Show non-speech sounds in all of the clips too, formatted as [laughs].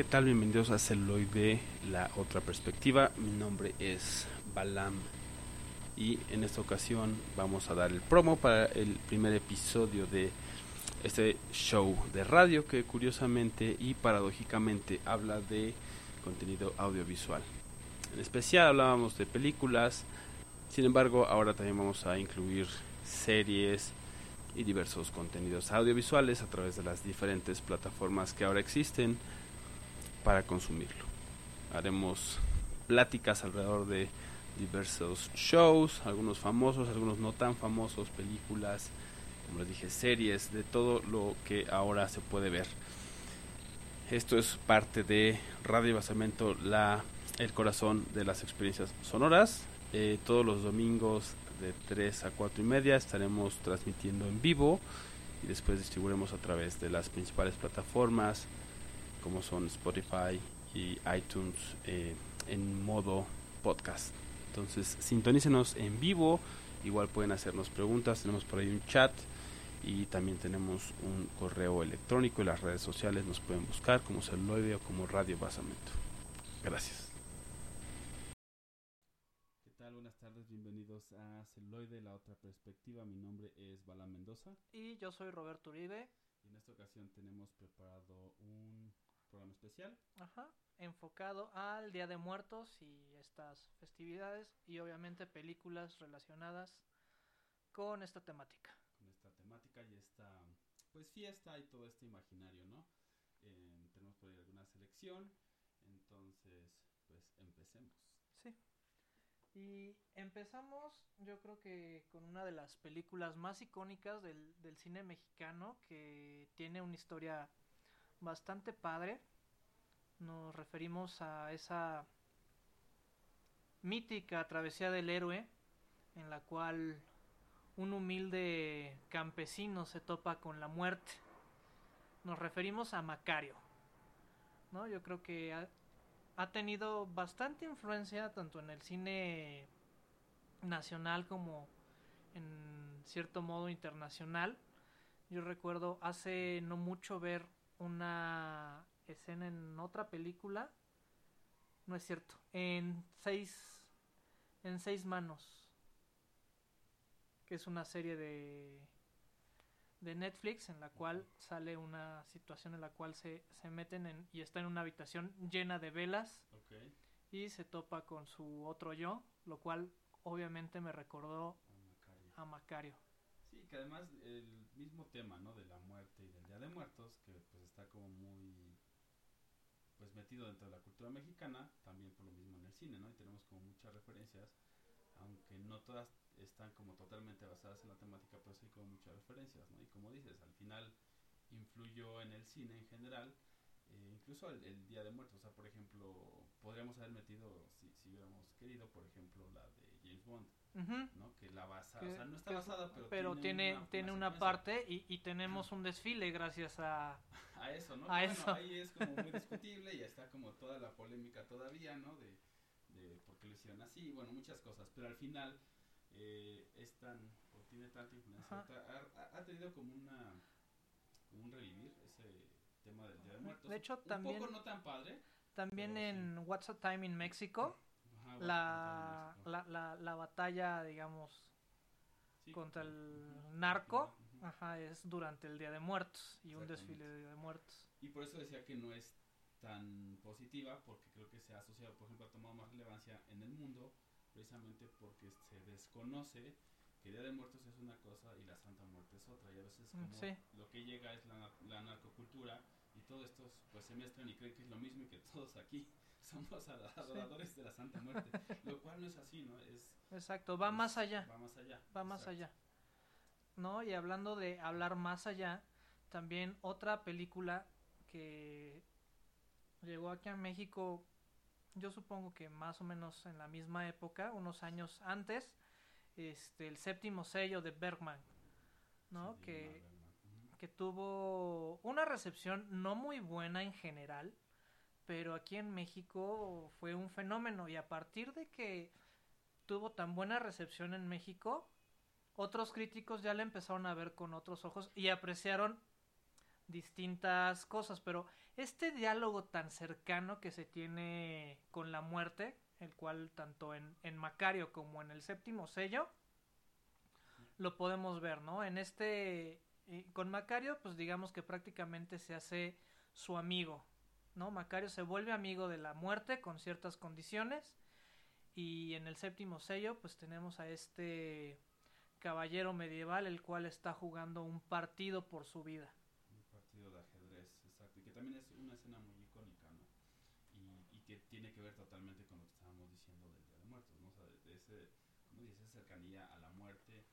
¿qué tal? Bienvenidos a Celoide, la otra perspectiva. Mi nombre es Balam y en esta ocasión vamos a dar el promo para el primer episodio de este show de radio que curiosamente y paradójicamente habla de contenido audiovisual. En especial hablábamos de películas, sin embargo ahora también vamos a incluir series y diversos contenidos audiovisuales a través de las diferentes plataformas que ahora existen para consumirlo. Haremos pláticas alrededor de diversos shows, algunos famosos, algunos no tan famosos, películas, como les dije, series, de todo lo que ahora se puede ver. Esto es parte de Radio Basamento, la, el corazón de las experiencias sonoras. Eh, todos los domingos de 3 a 4 y media estaremos transmitiendo en vivo y después distribuiremos a través de las principales plataformas como son Spotify y iTunes eh, en modo podcast. Entonces sintonícenos en vivo, igual pueden hacernos preguntas, tenemos por ahí un chat y también tenemos un correo electrónico y las redes sociales nos pueden buscar como celuloide o como Radio Basamento. Gracias. ¿Qué tal? Buenas tardes, bienvenidos a Celuloide, la otra perspectiva. Mi nombre es Bala Mendoza. Y yo soy Roberto Uribe. Y en esta ocasión tenemos preparado un programa especial. Ajá, enfocado al Día de Muertos y estas festividades y obviamente películas relacionadas con esta temática. Con esta temática y esta pues fiesta y todo este imaginario, ¿no? Eh, tenemos por ahí alguna selección, entonces pues empecemos. Sí. Y empezamos yo creo que con una de las películas más icónicas del, del cine mexicano que tiene una historia bastante padre. Nos referimos a esa mítica travesía del héroe en la cual un humilde campesino se topa con la muerte. Nos referimos a Macario. ¿no? Yo creo que ha, ha tenido bastante influencia tanto en el cine nacional como en cierto modo internacional. Yo recuerdo hace no mucho ver una escena en otra película. No es cierto. En seis. En seis manos. Que es una serie de. de Netflix en la cual sale una situación en la cual se, se meten en, y está en una habitación llena de velas. Okay. Y se topa con su otro yo. Lo cual obviamente me recordó a Macario. a Macario. Sí, que además el mismo tema, ¿no? De la muerte y del Día de Muertos, que pues está como muy pues metido dentro de la cultura mexicana, también por lo mismo en el cine, ¿no? Y tenemos como muchas referencias, aunque no todas están como totalmente basadas en la temática, sí hay como muchas referencias, ¿no? Y como dices, al final influyó en el cine en general, eh, incluso el, el, Día de Muertos, o sea, por ejemplo, podríamos haber metido, si, si hubiéramos querido, por ejemplo, la de James Bond, Uh -huh. ¿no? Que la basa, que, o sea, no está basada, pero, pero tiene, una, tiene una, una parte y, y, tenemos un desfile gracias a, [laughs] a eso, ¿no? A bueno, eso. ahí es como muy discutible y está como toda la polémica todavía, ¿no? De, de por qué lo hicieron así, bueno, muchas cosas, pero al final eh, es tan, o tiene tanta influencia, ha, ha, tenido como una, como un revivir ese tema del Día de Muertos. De hecho, un también, poco no tan padre. También en sí. What's a Time in Mexico la, la, la, la, batalla, digamos, sí, contra el narco, uh -huh. ajá, es durante el Día de Muertos y un desfile de Día de Muertos. Y por eso decía que no es tan positiva, porque creo que se ha asociado, por ejemplo, ha tomado más relevancia en el mundo, precisamente porque se desconoce que Día de Muertos es una cosa y la Santa Muerte es otra, y a veces como sí. lo que llega es la, la narcocultura y todo esto pues se mezclan y creen que es lo mismo y que [laughs] todos aquí somos adoradores sí. de la Santa Muerte, [laughs] lo cual no es así, ¿no? Es, Exacto, va es, más allá. Va más allá. Va más Exacto. allá. ¿No? Y hablando de hablar más allá, también otra película que llegó aquí a México, yo supongo que más o menos en la misma época, unos años antes, este, el séptimo sello de Bergman, ¿no? Sí, que, Bergman. Uh -huh. que tuvo una recepción no muy buena en general, pero aquí en México fue un fenómeno y a partir de que tuvo tan buena recepción en México, otros críticos ya la empezaron a ver con otros ojos y apreciaron distintas cosas, pero este diálogo tan cercano que se tiene con la muerte, el cual tanto en, en Macario como en el séptimo sello, lo podemos ver, ¿no? En este, eh, con Macario, pues digamos que prácticamente se hace su amigo, ¿no? Macario se vuelve amigo de la muerte con ciertas condiciones y en el séptimo sello pues tenemos a este caballero medieval el cual está jugando un partido por su vida. Un partido de ajedrez, exacto, y que también es una escena muy icónica, ¿no? Y, y que tiene que ver totalmente con lo que estábamos diciendo del Día de Muertos, ¿no? O sea, de, ese, cercanía a la muerte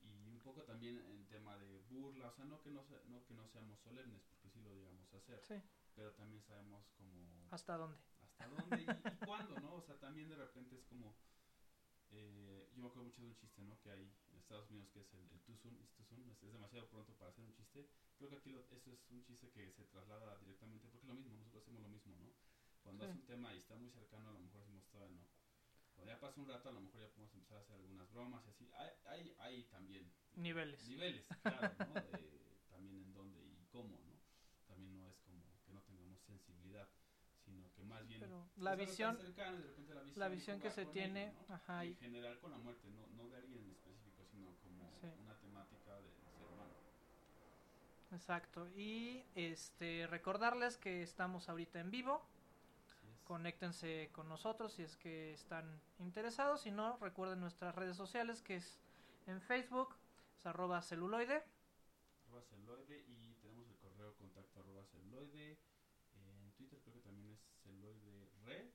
y un poco también en tema de burla, o sea, no que no, se, no que no seamos solemnes, porque sí lo digamos hacer, Sí. Pero también sabemos como ¿Hasta dónde? hasta dónde y, y cuándo, ¿no? O sea, también de repente es como, eh, yo me acuerdo mucho de un chiste, ¿no? Que hay en Estados Unidos que es el, el too soon, is too soon, es, es demasiado pronto para hacer un chiste. Creo que aquí lo, eso es un chiste que se traslada directamente, porque es lo mismo, nosotros hacemos lo mismo, ¿no? Cuando Sí. es un tema y está muy cercano, a lo mejor decimos todavía no. Cuando ya pasa un rato, a lo mejor ya podemos empezar a hacer algunas bromas y así. Hay, hay, hay también Niveles. niveles, claro, ¿no? De, también en dónde y cómo, ¿no? También no es como que no tengamos sensibilidad, sino que más bien Pero la visión, cercano de repente la visión, la visión que se tiene, ello, ¿no? ajá, Y y- en general con la muerte, no, no de alguien en específico, sino como Sí. una temática del ser humano. exacto. Y este recordarles que estamos ahorita en vivo. Conéctense con nosotros si es que están interesados. Si no, recuerden nuestras redes sociales que es en Facebook, es arroba celuloide. arroba celuloide y tenemos el correo contacto arroba celuloide. En Twitter creo que también es eh,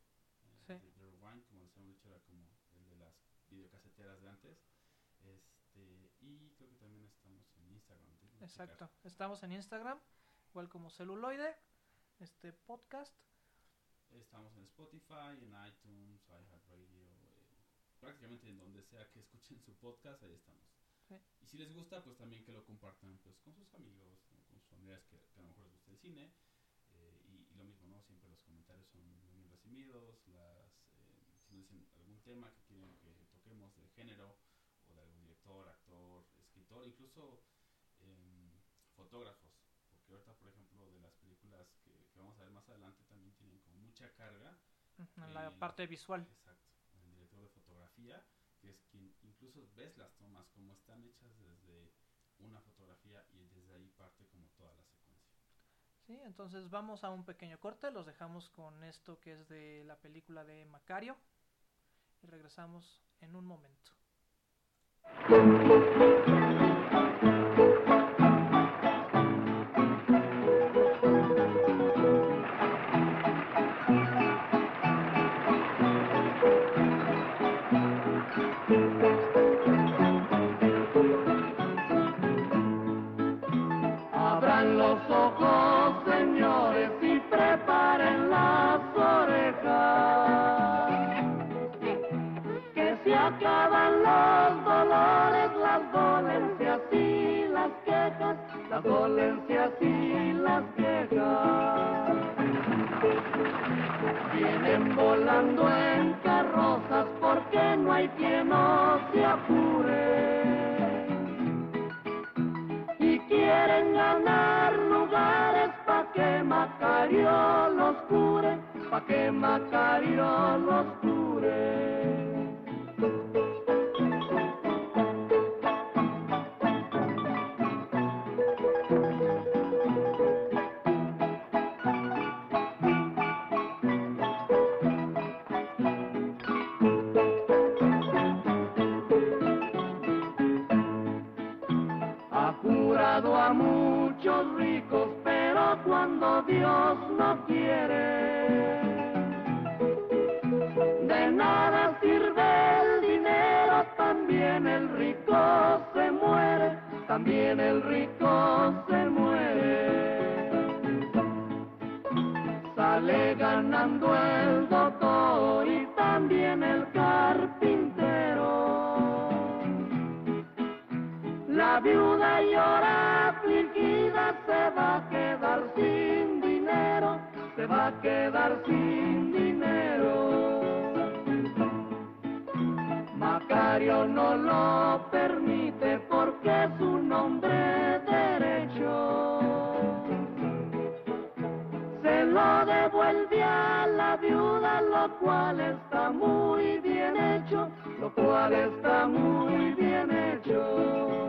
Sí. Rewind, como les hemos dicho, era como el de las videocaseteras de antes. Este, y creo que también estamos en Instagram. Exacto. checar. Estamos en Instagram, igual como celuloide, este podcast. Estamos en Spotify, en iTunes, iHeartRadio, eh, prácticamente en donde sea que escuchen su podcast, ahí estamos. Sí. Y si les gusta, pues también que lo compartan pues con sus amigos, ¿no? con sus familiares que, que a lo mejor les gusta el cine. eh, y, y lo mismo, ¿no? Siempre los comentarios son muy recibidos. Las, eh, si nos dicen algún tema que quieren que toquemos de género, o de algún director, actor, escritor, incluso em, fotógrafos. Porque ahorita, por ejemplo, de las películas que, que vamos a ver más adelante, también tienen como mucha carga En la Y- parte visual. Exacto, el director de fotografía, que es quien incluso ves las tomas como están hechas desde una fotografía y desde ahí parte como toda la secuencia. Sí, entonces vamos a un pequeño corte. Los dejamos con esto que es de la película de Macario. Y regresamos en un momento. Se acaban los dolores, las dolencias y las quejas, las dolencias y las quejas. Vienen volando en carrozas porque no hay quien no se apure y quieren ganar lugares pa' que Macario los cure, pa' que Macario los cure. Muchos ricos, pero cuando Dios no quiere, de nada sirve el dinero, también el rico se muere, también el rico se muere. Sale ganando el doctor y también el carpintero. La viuda llora va a quedar sin dinero, se va a quedar sin dinero. Macario no lo permite porque es un hombre derecho. lo devuelve a la viuda, lo cual está muy bien hecho, lo cual está muy bien hecho.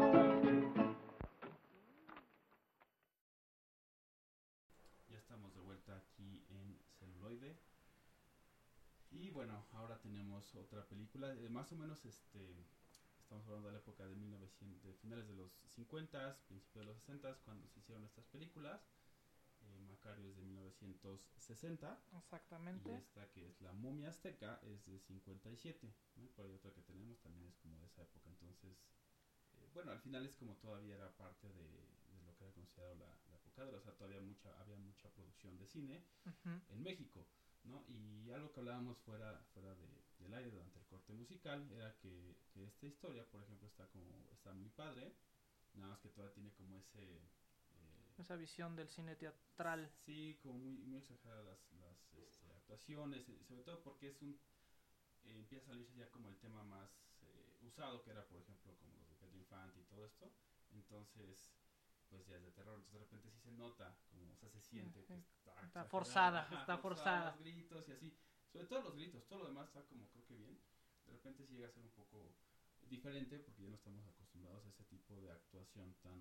Otra película, eh, más o menos este estamos hablando de la época de 1900, de finales de los 50, principios de los 60 cuando se hicieron estas películas. Eh, Macario es de 1960 y Exactamente. esta que es la momia azteca es de 57. ¿no? Por ahí otra que tenemos también es como de esa época. Entonces, eh, bueno, al final es como todavía era parte de, de lo que era considerado la, la época de, o sea, todavía mucha, había mucha producción de cine en México, ¿no? Y algo que hablábamos fuera, fuera de, del aire durante el corte musical era que, que esta historia, por ejemplo, está como, está muy padre, nada más que todavía tiene como ese... eh, Esa visión del cine teatral. Sí, como muy, muy exageradas las, las este, actuaciones, eh, sobre todo porque es un... eh, empieza a salirse ya como el tema más eh, usado, que era, por ejemplo, como los de Pedro Infante y todo esto. Entonces, pues ya es de terror. Entonces, de repente sí se nota, como, o sea, se siente que está, Está forzada, está forzada. Los gritos y así. Sobre todo los gritos, todo lo demás está como creo que bien. De repente sí llega a ser un poco diferente porque ya no estamos acostumbrados a ese tipo de actuación tan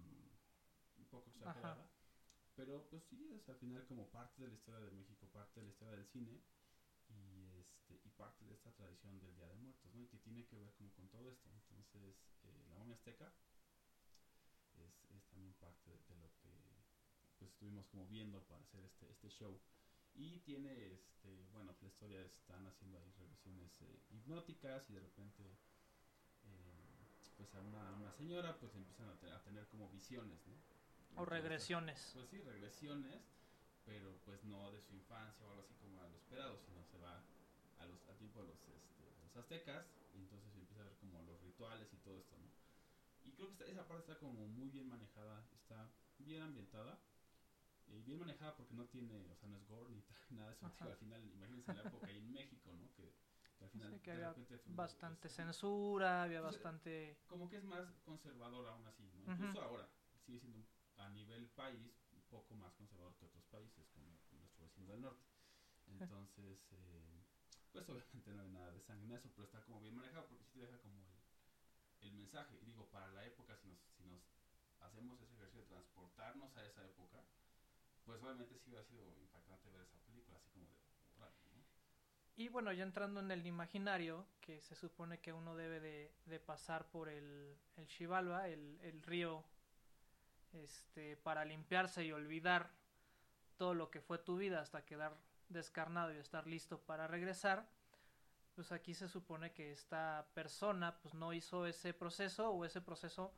un poco exagerada. Pero pues sí, es al final como parte de la historia de México, parte de la historia del cine y este y parte de esta tradición del Día de Muertos, ¿no? Y que tiene que ver como con todo esto. Entonces, eh, la momia azteca es, es también parte de, de lo que pues estuvimos como viendo para hacer este, este show. Y tiene, este, bueno, la historia están haciendo ahí regresiones eh, hipnóticas y de repente eh, pues a una, a una señora pues empiezan a, te- a tener como visiones, ¿no? O regresiones. Pues sí, regresiones, pero pues no de su infancia o algo así como a lo esperado, sino se va a los, al tiempo de los, este, los aztecas y entonces empieza a ver como los rituales y todo esto, ¿no? Y creo que esta- esa parte está como muy bien manejada, está bien ambientada y bien manejada porque no tiene, o sea, no es gore ni [laughs] nada de eso. Al final, imagínense la época ahí en México, ¿no? Que, que al final que de había repente fue- Bastante censura, había bastante... como que es más conservador aún así, ¿no? Incluso ahora sigue siendo a nivel país un poco más conservador que otros países, como nuestro vecino del norte. [laughs] Entonces, eh, pues obviamente no hay nada de sangre en eso, pero está como bien manejado porque sí te deja como el, el mensaje. Y digo, para la época, si nos, si nos hacemos ese ejercicio de transportarnos a esa época, pues obviamente sí hubiera sido impactante ver esa película, así como de. Y bueno, ya entrando en el imaginario, que se supone que uno debe de, de pasar por el, el Xibalba, el, el río, este, para limpiarse y olvidar todo lo que fue tu vida hasta quedar descarnado y estar listo para regresar, pues aquí se supone que esta persona pues no hizo ese proceso o ese proceso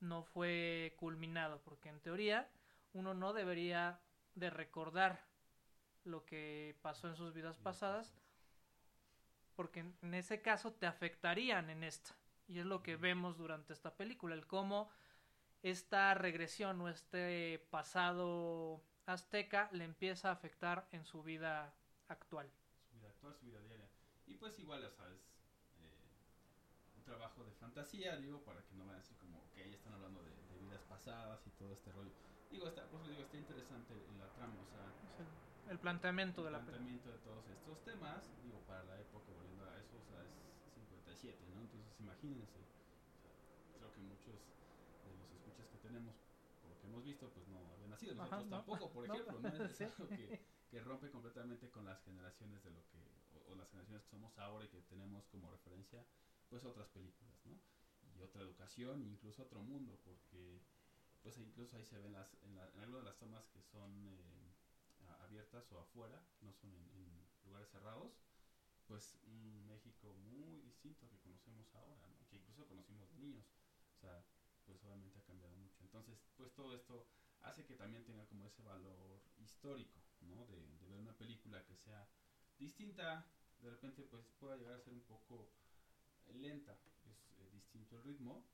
no fue culminado, porque en teoría uno no debería de recordar lo que pasó en sus vidas pasadas, porque en- ese caso te afectarían en esta. Y es lo que vemos durante esta película, el cómo esta regresión o este pasado azteca le empieza a afectar en su vida actual. su vida actual, su vida diaria. Y pues igual, ya sabes, eh, un trabajo de fantasía, digo, para que no vayan así como que ahí están hablando de, de vidas pasadas y todo este rollo. Digo, está, por eso digo, está interesante la trama, o sea, Es el, el planteamiento de el la película. planteamiento de todos estos temas, digo, para la época, volviendo a eso, o sea, es 57, ¿no? Entonces, imagínense, creo que muchos de los escuchas que tenemos, por lo que hemos visto, pues no habían nacido, Ajá, nosotros no. tampoco, por [laughs] No. ejemplo, ¿no? Es Sí. algo que, que rompe completamente con las generaciones de lo que, o, o las generaciones que somos ahora y que tenemos como referencia, pues otras películas, ¿no? Y otra educación, incluso otro mundo, porque pues incluso ahí se ven las, en, la, en algunas de las tomas que son eh, abiertas o afuera, no son en, lugares cerrados, pues un México muy distinto que conocemos ahora, que incluso conocimos de niños, o sea, pues obviamente ha cambiado mucho. Entonces, pues todo esto hace que también tenga como ese valor histórico, ¿no? De, de ver una película que sea distinta, de repente pues pueda llegar a ser un poco lenta, es eh, distinto el ritmo,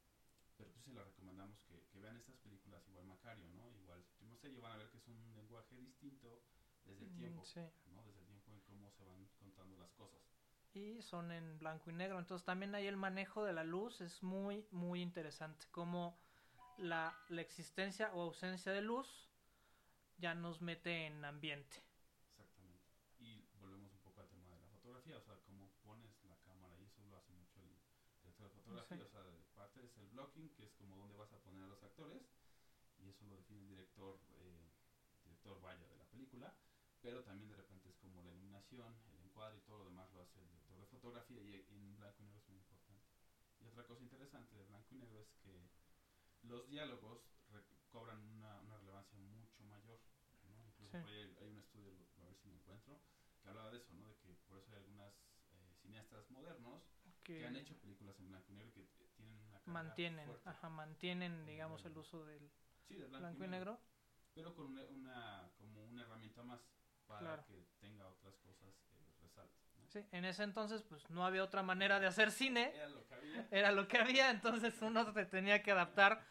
pero pues se la recomendamos que, que vean estas películas igual Macario, ¿no? Igual Primo Serio van a ver que es un lenguaje distinto desde el Mm, tiempo, sí. ¿no? Desde el tiempo en cómo se van contando las cosas. y son en blanco y negro. Entonces también ahí el manejo de la luz es muy, muy interesante. Como la, la existencia o ausencia de luz ya nos mete en ambiente. blocking, que es como donde vas a poner a los actores, y eso lo define el director, eh, director vaya de la película, pero también de repente es como la iluminación, el encuadre y todo lo demás lo hace el director de fotografía y, y en blanco y negro es muy importante. Y otra cosa interesante de blanco y negro es que los diálogos cobran una, una relevancia mucho mayor. ¿no? Incluso Sí. por ahí hay, hay un estudio, a ver si me encuentro, que hablaba de eso, ¿no? de que por eso hay algunas eh, cineastas modernos que, Que han hecho películas en blanco y negro y que t- tienen una carga mantienen, fuerte. ajá, mantienen, digamos, el uso del Sí, de blanco, blanco y negro. pero con una, una- como una herramienta más para Claro. que tenga otras cosas que resalten. ¿no? Sí, en ese entonces, pues no había otra manera de hacer cine. Era lo que había. [laughs] Era lo que había, entonces uno se tenía que adaptar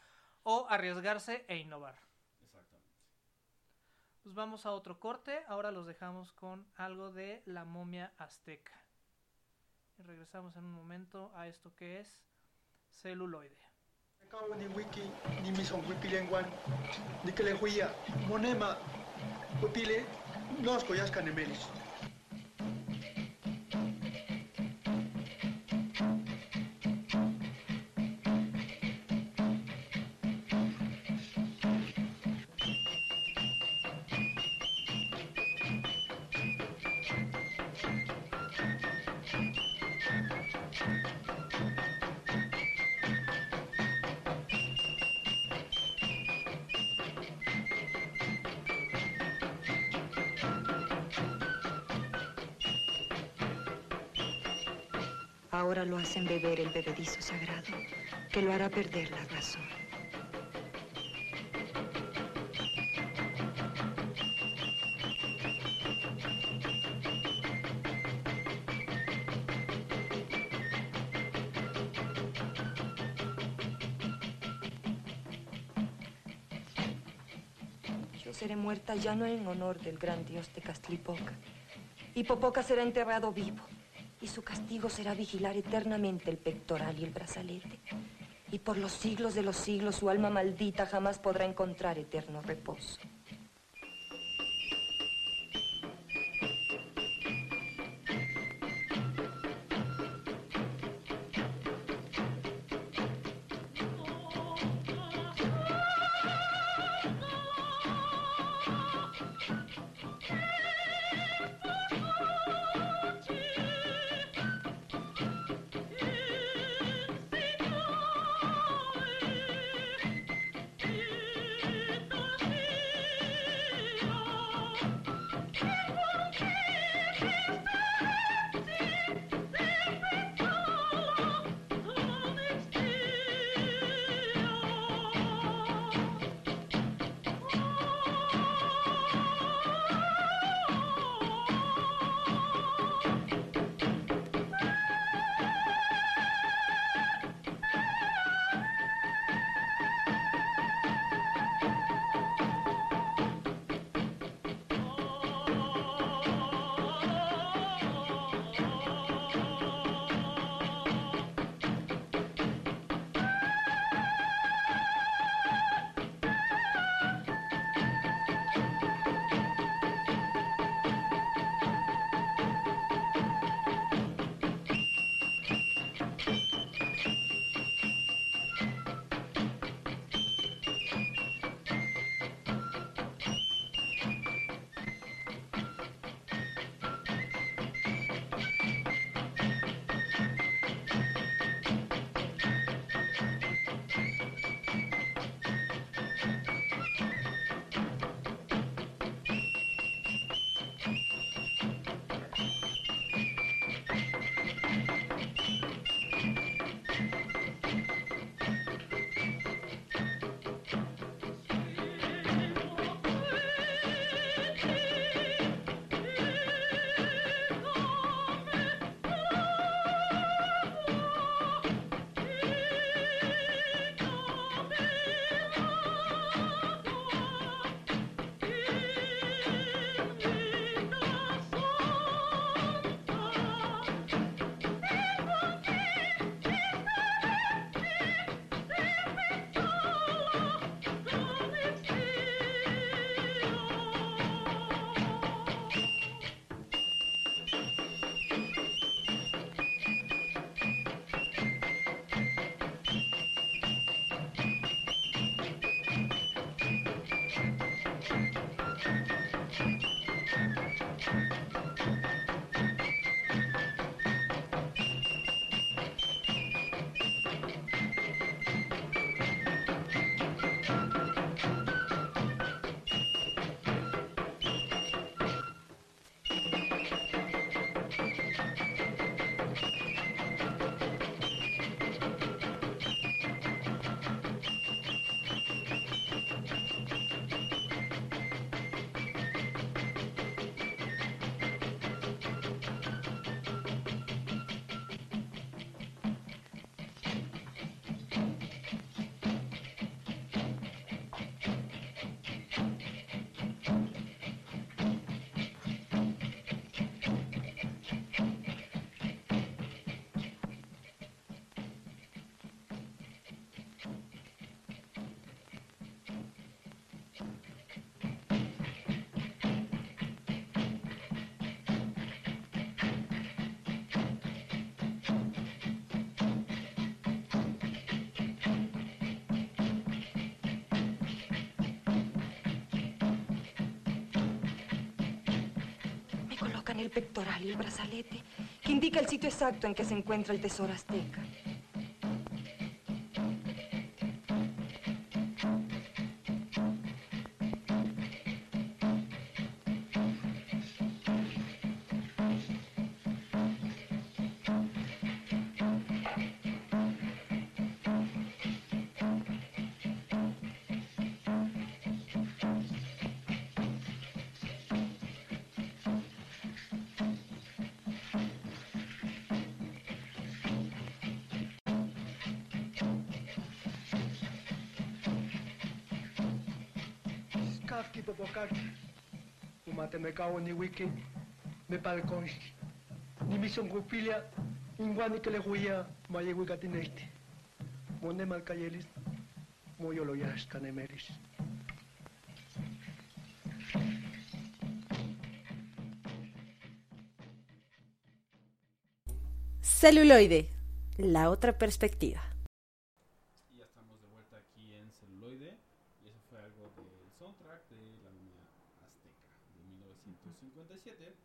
o arriesgarse e innovar. Exactamente. Pues vamos a otro corte. Ahora los dejamos con algo de la momia azteca. Y regresamos en un momento a esto que es celuloide. Ni wiki ni misong wipilengwan ni kele huia monema wipile nos koyas Ahora lo hacen beber el bebedizo sagrado, que lo hará perder la razón. Yo seré muerta ya no en honor del gran dios de Castlipoca. Y Popoca será enterrado vivo. Y su castigo será vigilar eternamente el pectoral y el brazalete. Y por los siglos de los siglos su alma maldita jamás podrá encontrar eterno reposo. El pectoral y el brazalete, que indica el sitio exacto en que se encuentra el tesoro azteca. Kao ni wiki. Me palkonski. Ni mison gupilia. Ingwani que le huía. Maye wikatinesti. Mone malkayelis. Moyo lo yas canemeris. Celuloide, la otra perspectiva. Y ya estamos de vuelta aquí en celuloide. Y eso fue algo del soundtrack de la momia azteca de 1957.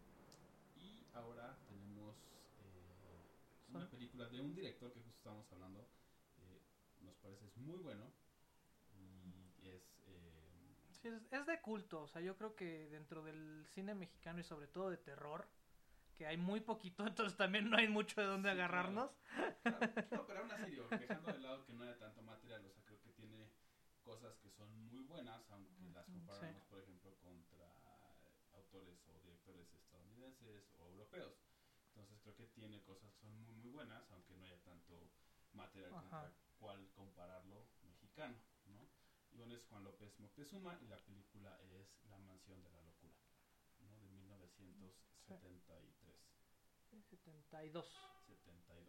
Y ahora tenemos eh, una Son- película de un director que justo estamos hablando. eh, nos parece es muy bueno. Y es. eh, Sí, es, de culto, o sea, yo creo que dentro del cine mexicano y sobre todo de terror, que hay muy poquito, [laughs] entonces también no hay mucho de dónde Sí, agarrarnos. claro, [laughs] no, pero aún así, digo, dejando de lado que no haya tanto material, o sea, creo que tiene cosas que son muy buenas, aunque las comparamos, sí. por ejemplo, contra autores o directores estadounidenses o europeos. Entonces creo que tiene cosas que son muy, muy buenas, aunque no haya tanto material Ajá. contra cuál compararlo mexicano, es Juan López Moctezuma y la película es La Mansión de la Locura, ¿no? De 1973, 72. 72.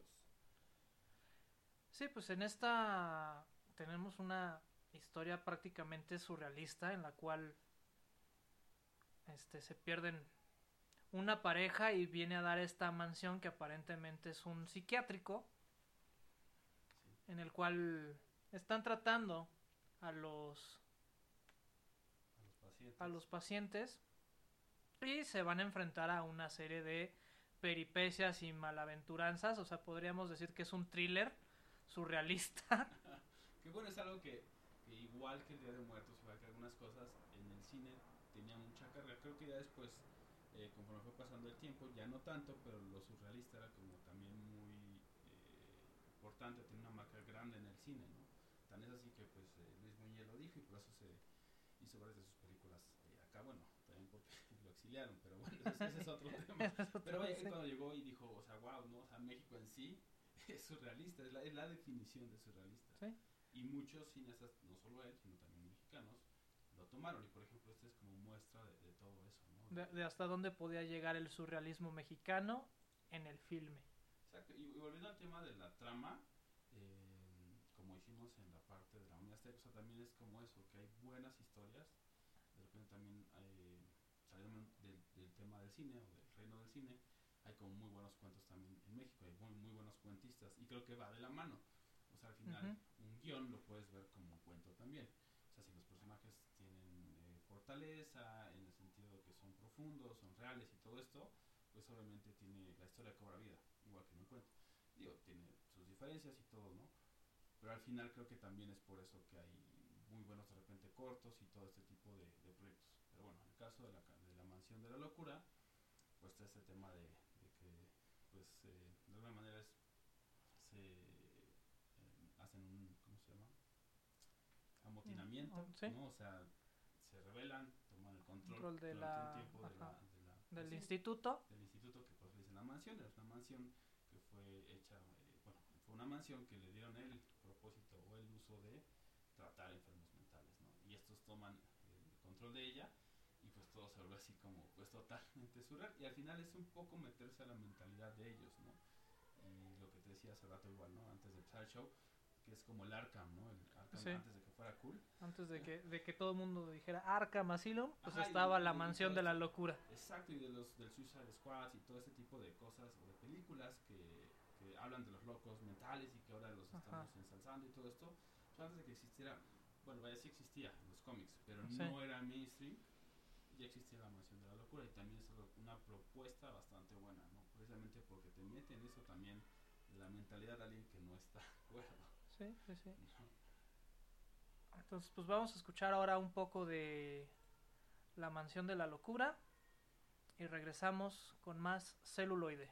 Sí, pues en esta tenemos una historia prácticamente surrealista en la cual este se pierden una pareja y viene a dar esta mansión que aparentemente es un psiquiátrico en el cual están tratando a los A los pacientes. a los pacientes y se van a enfrentar a una serie de peripecias y malaventuranzas, o sea, podríamos decir que es un thriller surrealista. [laughs] Que bueno, es algo que, que igual que el Día de Muertos, igual que algunas cosas en el cine tenía mucha carga. Creo que ya después, eh, conforme fue pasando el tiempo, ya no tanto, pero lo surrealista era como también muy eh, importante, tiene una marca grande en el cine, ¿no? Tan es así que pues eh, Luis Buñuel lo dijo y por eso se hizo varias de sus películas eh, acá, bueno, también porque [laughs] lo exiliaron, pero bueno, ese, [laughs] ese es otro [laughs] tema. Pero vaya, él cuando llegó y dijo, o sea, wow, ¿no? O sea, México en sí es surrealista, es la, es la definición de surrealista. Sí. Y muchos cineastas, no solo él, sino también mexicanos, lo tomaron. Y por ejemplo, este es como muestra de, de todo eso, ¿no? De, de hasta dónde podía llegar el surrealismo mexicano en el filme. Exacto. Y, volviendo al tema de la trama, en la parte de la momia azteca, o sea, también es como eso, que hay buenas historias. De repente también, eh, saliendo del, del tema del cine o del reino del cine, hay como muy buenos cuentos también en México, hay muy, muy buenos cuentistas. Y creo que va de la mano. O sea, al final, un guion lo puedes ver como un cuento también. O sea, si los personajes tienen eh, fortaleza, en el sentido de que son profundos, son reales y todo esto, pues obviamente tiene la historia cobra vida, igual que en un cuento. Digo, tiene sus diferencias y todo, ¿no? Pero al final creo que también es por eso que hay muy buenos de repente cortos y todo este tipo de, de proyectos. Pero bueno, en el caso de la, de la mansión de la locura, pues está este tema de, de que, pues, eh, de alguna manera es, se eh, hacen un, ¿cómo se llama? Amotinamiento, Mm, sí. ¿no? O sea, se rebelan, toman el control, Control de durante la- un tiempo de la, de la- Del sí, instituto. del instituto que pues le dicen la mansión, es una mansión que fue hecha, eh, bueno, fue una mansión que le dieron el propósito o el uso de tratar enfermos mentales, ¿no? Y estos toman el control de ella y pues todo se vuelve así como pues totalmente surreal y al final es un poco meterse a la mentalidad de ellos, ¿no? Y lo que te decía hace rato igual, ¿no? Antes de empezar el show, que es como el Arkham, ¿no? El Arkham Sí. antes de que fuera cool. Antes de que, de que todo el mundo dijera Arkham Asylum, pues Ajá, estaba la y- y mansión todo de la locura. Exacto, y de los del Suicide Squad y todo ese tipo de cosas o de películas que, que hablan de los locos mentales y que ahora los Ajá. estamos ensalzando y todo esto, pues antes de que existiera, bueno, vaya, sí existía en los cómics, pero Sí. no era mainstream. Ya existía la mansión de la locura y también es una propuesta bastante buena, ¿no? Precisamente porque te mete en eso también la mentalidad de alguien que no está de acuerdo. Sí, sí, sí. Entonces, pues vamos a escuchar ahora un poco de La mansión de la locura y regresamos con más celuloide.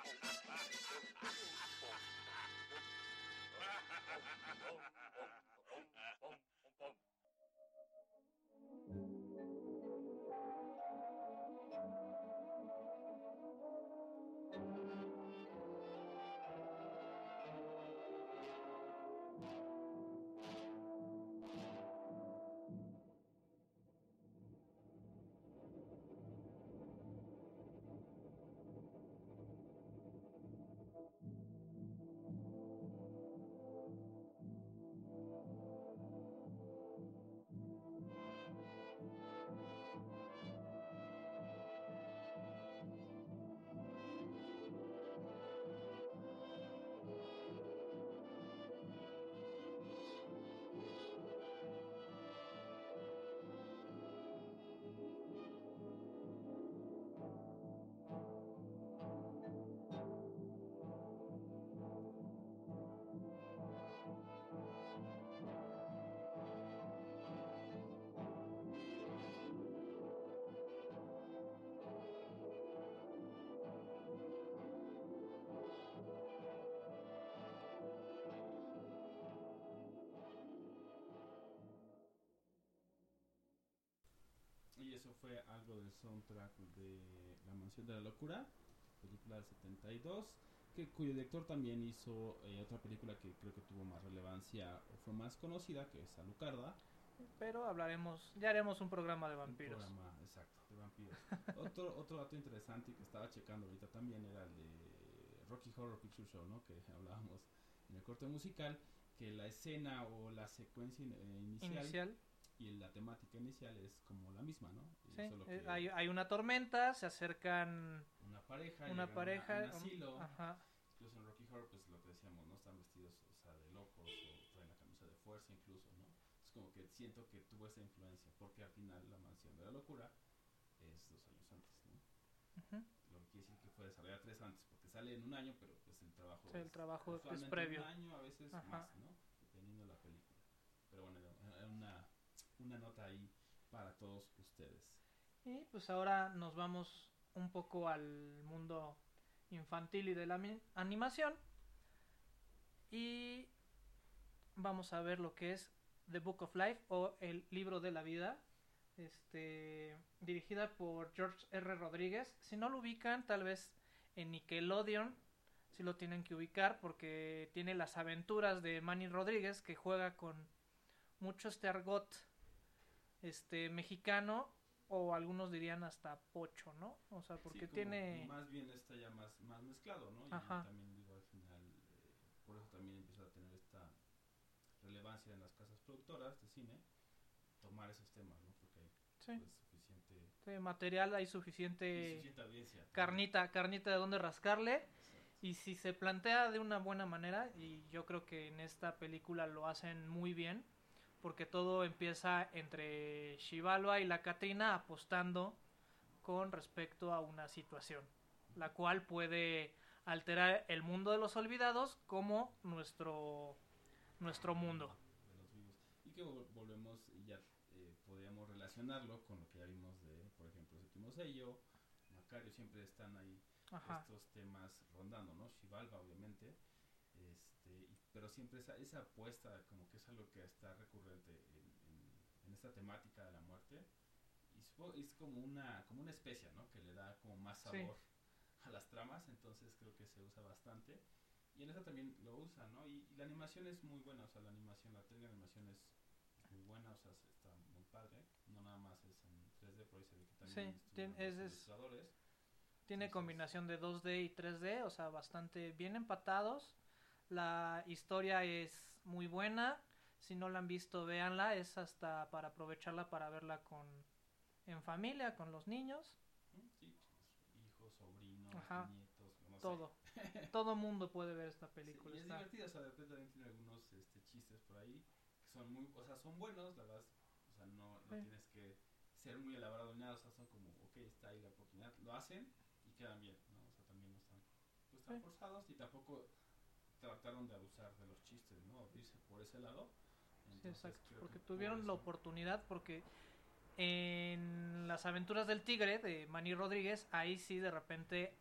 fue algo del soundtrack de La Mansión de la Locura, película del 72, que, cuyo director también hizo eh, otra película que creo que tuvo más relevancia o fue más conocida, que es Alucarda. Pero hablaremos, ya haremos un programa de vampiros. Un programa, exacto, de vampiros. otro, [laughs] otro dato interesante que estaba checando ahorita también era el de Rocky Horror Picture Show, ¿no? Que [laughs] hablábamos en el corte musical, que la escena o la secuencia eh, inicial, Inicial. Y la temática inicial es como la misma, ¿no? Sí, solo eh, que hay, hay una tormenta, se acercan una pareja, una llegan a pareja. un asilo, ajá, incluso en Rocky Horror, pues lo que decíamos, ¿no? Están vestidos, o sea, de locos o traen la camisa de fuerza incluso, ¿no? Es como que siento que tuvo esa influencia, porque al final la mansión de la locura es dos años antes, ¿no? ujú. Lo que quiere decir que fue desarrollada tres antes, porque sale en un año, pero pues el trabajo Sí, el trabajo es previo. un año, a veces Ajá. más, ¿no? Dependiendo de la película. Pero bueno, una nota ahí para todos ustedes. Y pues ahora nos vamos un poco al mundo infantil y de la animación. Y vamos a ver lo que es The Book of Life o El libro de la vida. Este, dirigida por George R. Rodríguez. Si no lo ubican, tal vez en Nickelodeon si lo tienen que ubicar porque tiene las aventuras de Manny Rodríguez que juega con mucho este argot este mexicano o algunos dirían hasta pocho, ¿no? O sea, porque Sí, tiene Más bien está ya más, más mezclado, ¿no? Y Ajá. también digo al final, eh, por eso también empieza a tener esta relevancia en las casas productoras de cine, tomar esos temas, ¿no? Porque hay sí, pues, suficiente, sí, material, hay suficiente suficiente audiencia. carnita, carnita de donde rascarle Exacto. y si se plantea de una buena manera y yo creo que en esta película lo hacen muy bien porque todo empieza entre Shivalba y la Catrina apostando con respecto a una situación, la cual puede alterar el mundo de los olvidados como nuestro nuestro mundo. Y que vol- volvemos y ya eh, podríamos relacionarlo con lo que ya vimos de, por ejemplo, Séptimo Sello, Macario, siempre están ahí Ajá. estos temas rondando, ¿no? Xibalba, obviamente, este, y- pero siempre esa, esa apuesta como que es algo que está recurrente en, en- en esta temática de la muerte, y supongo- es como una, como una especia, ¿no? Que le da como más Sí. sabor a las tramas, entonces creo que se usa bastante. Y en esta también lo usa, ¿no? Y, y la animación es muy buena, o sea, la animación, la técnica de animación es muy buena, o sea, se- está muy padre. No nada más es en 3D, por ahí se ve que también Sí, es- ilustradores. Tiene Entonces- combinación de 2D y 3D, o sea, bastante bien empatados. La historia es muy buena. Si no la han visto, véanla. Es hasta para aprovecharla para verla con en familia, con los niños. Sí, hijos, sobrinos, Ajá. nietos, no sé. Todo. [laughs] Todo mundo puede ver esta Sí, película. y es está- divertido, o sea, de repente también tiene algunos este, chistes por ahí que son muy, o sea, son buenos, la verdad, o sea, no, no Sí. tienes que ser muy elaborado nada, o sea, son como, ok, está ahí la oportunidad, lo hacen y quedan bien, ¿no? O sea, también no están, pues, Sí. forzados y tampoco trataron de abusar de los chistes, ¿no? Irse por ese lado. Sí, exacto. Porque que por tuvieron la oportunidad, porque en las aventuras del tigre de Manny Rodríguez, ahí sí de repente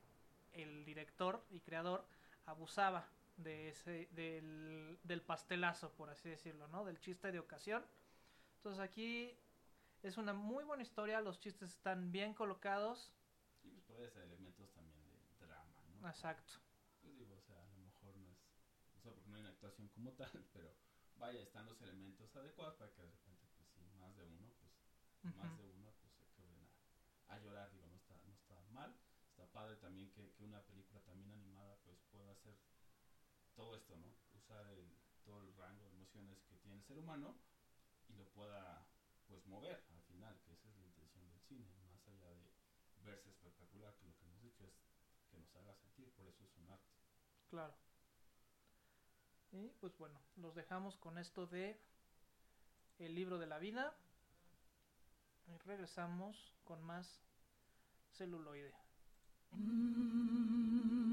el director y creador abusaba de ese del, del pastelazo, por así decirlo, ¿no? Del chiste de ocasión. Entonces aquí es una muy buena historia, los chistes están bien colocados. Y pues puede ser elementos también de drama, ¿no? Exacto. Pues digo, o sea, a lo mejor no es, o sea, porque no hay una actuación como tal, [laughs] pero vaya, están los elementos adecuados para que de repente, pues sí, más de uno, pues, más de uno, pues se queden a, a llorar, digo, no está, no está mal, está padre también que, que una película también animada, pues pueda hacer todo esto, ¿no? Usar el, todo el rango de emociones que tiene el ser humano y lo pueda, pues, mover al final, que esa es la intención del cine, más allá de verse espectacular, que lo que hemos dicho es que nos haga sentir, por eso es un arte. Claro. Y pues bueno, los dejamos con esto de El libro de la vida. Y regresamos con más celuloide. Vamos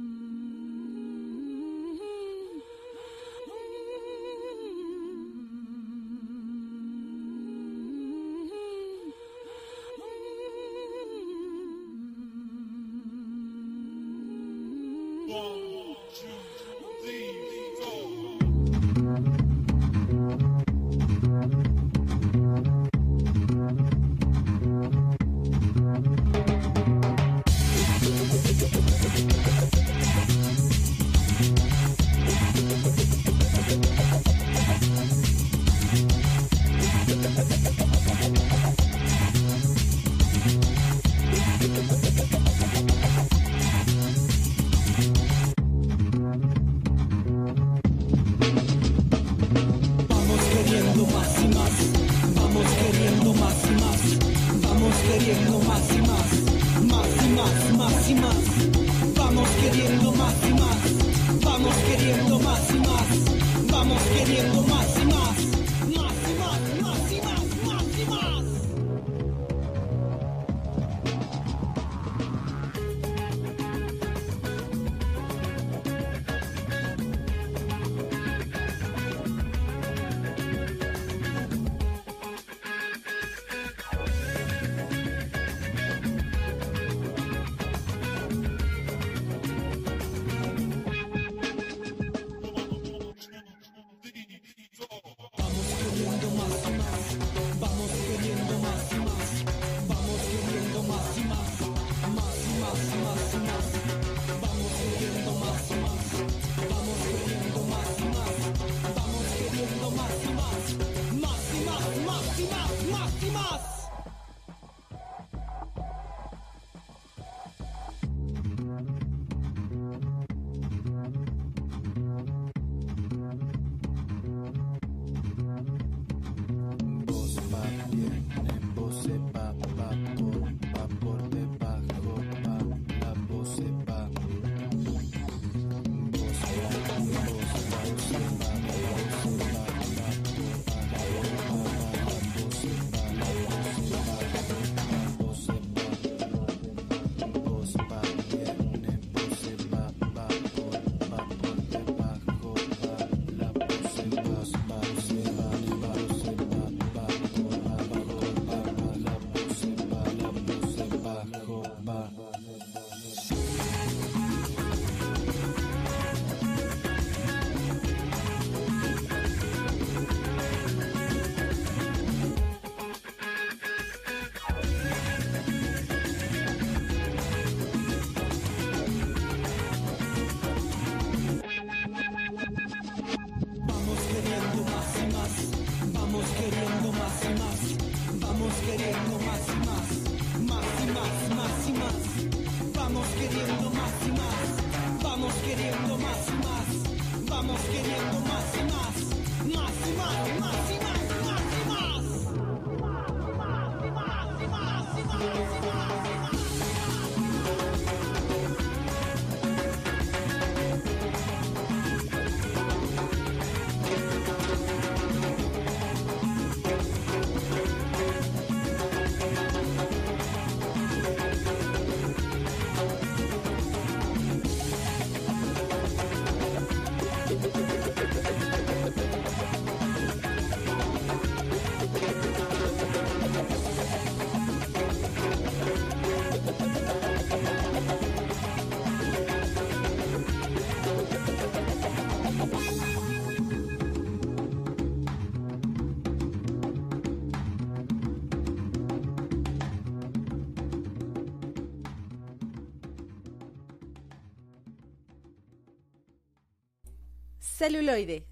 Celuloide,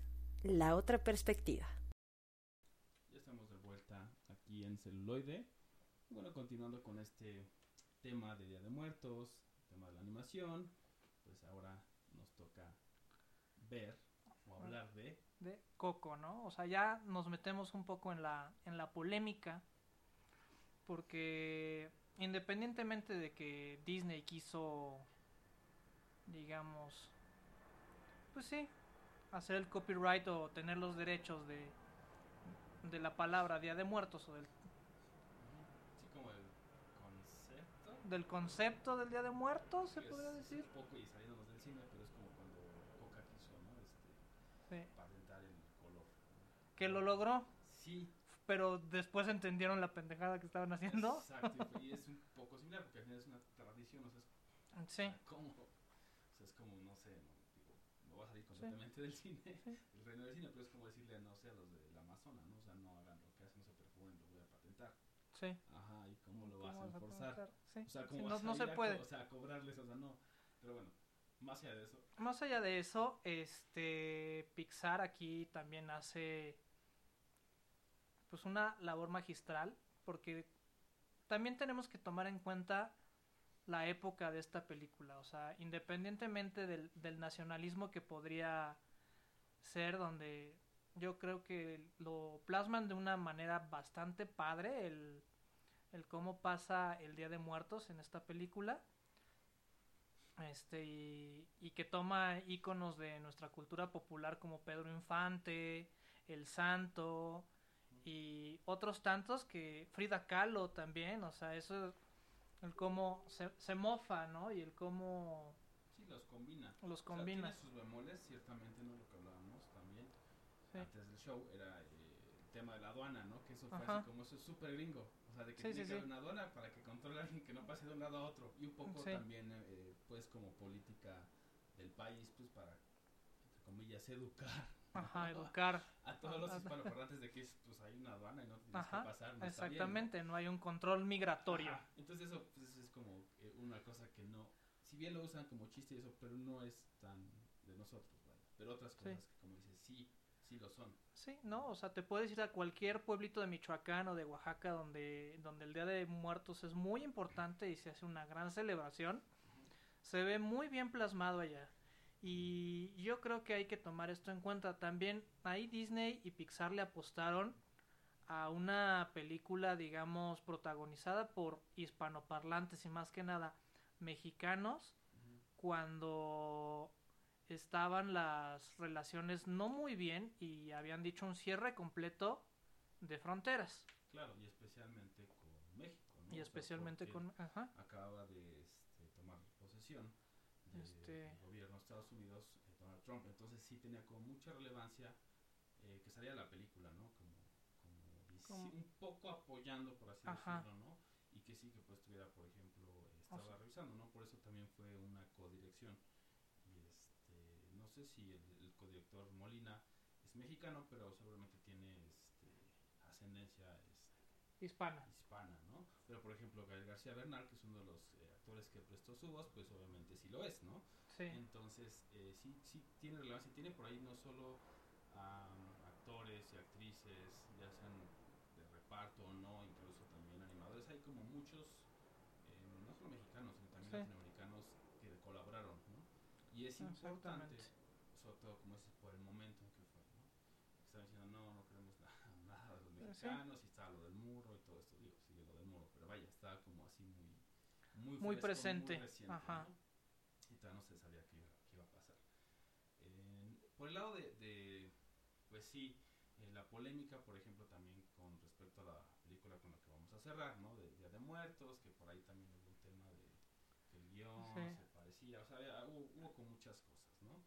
la otra perspectiva. Ya estamos de vuelta aquí en celuloide. Bueno, continuando con este tema de Día de Muertos, tema de la animación, pues ahora nos toca ver o hablar de de Coco, ¿no? O sea, ya nos metemos un poco en la, en la polémica, porque independientemente de que Disney quiso, digamos, pues sí, hacer el copyright o tener los derechos de, de la palabra Día de Muertos o del, sí como el concepto. del concepto del Día de Muertos, se que podría es decir. Un poco y saliéndonos del cine, pero es como cuando Coca quiso, ¿no? Este, Sí. patentar el color. Que lo logró, Sí, pero después entendieron la pendejada que estaban haciendo. Exacto, y es un [laughs] poco similar porque al final es una tradición, o sea, es Sí, como, o sea, es como, no sé, no, del cine, del reino del cine, pero es como decirle, no sé, a los del Amazonas, ¿no? O sea, no hagan lo que hacen, no se perfumen, lo voy a patentar. sí. Ajá, ¿y cómo lo ¿Cómo vas a enforzar? Sí, O sea, sí, ¿cómo no- vas a no se a co- puede. o sea, cobrarles, o sea, no. Pero bueno, más allá de eso, Más allá de eso, este Pixar aquí también hace pues una labor magistral porque también tenemos que tomar en cuenta la época de esta película, o sea, independientemente del, del nacionalismo que podría ser donde yo creo que lo plasman de una manera bastante padre el, cómo pasa el Día de Muertos en esta película este y, y que toma íconos de nuestra cultura popular como Pedro Infante, El Santo y otros tantos que Frida Kahlo también, o sea, eso el cómo se, se mofa, ¿no? Y el cómo sí, los combina. los O sea, combina. tiene sus bemoles, ciertamente, ¿no? Lo que hablábamos también. Sí. antes del show era eh, el tema de la aduana, ¿no? Que eso fue Ajá. así como eso es súper gringo. O sea, de que Sí, tiene sí, que haber una aduana para que controle a alguien que no pase de un lado a otro. Y un poco también, eh, pues, como política del país, pues, para, entre comillas, educar. Ajá, [laughs] educar. A todos los hispanoparlantes de que, pues, hay una aduana y no tienes Ajá, que pasar. no está bien, ¿no? exactamente, no hay un control migratorio. Ajá. Entonces eso pues, es como eh, una cosa que no, si bien lo usan como chiste y eso, pero no es tan de nosotros, vaya. Pero otras cosas que como dices, sí, sí lo son. Sí, no, o sea, te puedes ir a cualquier pueblito de Michoacán o de Oaxaca donde, donde el Día de Muertos es muy importante y se hace una gran celebración. Se ve muy bien plasmado allá. Y yo creo que hay que tomar esto en cuenta. También ahí Disney y Pixar le apostaron a una película, digamos, protagonizada por hispanoparlantes y más que nada mexicanos cuando estaban las relaciones no muy bien y habían dicho un cierre completo de fronteras. Claro, y especialmente con México, y especialmente con ajá, acaba de este, tomar posesión Este- gobierno de Estados Unidos, eh, Donald Trump. Entonces sí tenía como mucha relevancia eh, que salía la película, ¿no? Como, como, sí, Como- un poco apoyando, por así Ajá. decirlo, ¿no? Y que sí que pues tuviera, por ejemplo, estaba sea- revisando, ¿no? Por eso también fue una codirección. Y este, no sé si el, el codirector Molina es mexicano, pero seguramente tiene este, ascendencia este, hispana hispana, ¿no? Pero por ejemplo Gael García Bernal, que es uno de los eh, actores que prestó su voz, pues obviamente sí lo es, ¿no? sí Entonces eh, sí, sí tiene relevancia, tiene por ahí no solo am, actores y actrices, ya sean de reparto o no, incluso también animadores, hay como muchos, eh, no solo mexicanos, sino también Sí. latinoamericanos que colaboraron, ¿no? Y es importante, sobre todo como es por el momento en que fue, ¿no? Estaban diciendo, no, no queremos [laughs] nada, nada de los Sí. mexicanos, y estaba lo del muro y todo esto, digo, sigue lo del muro, pero vaya, estaba como así muy, muy, Muy fresco, presente, reciente, ajá. ¿no? Y todavía no se sabía qué iba, qué iba a pasar. Eh, por el lado de, de, pues sí, eh, la polémica, por ejemplo, también con respecto a la película con la que vamos a cerrar, ¿no? De Día de Muertos, que por ahí también hubo un tema de que el guion Sí. se parecía, o sea, había- hubo, hubo con muchas cosas, ¿no?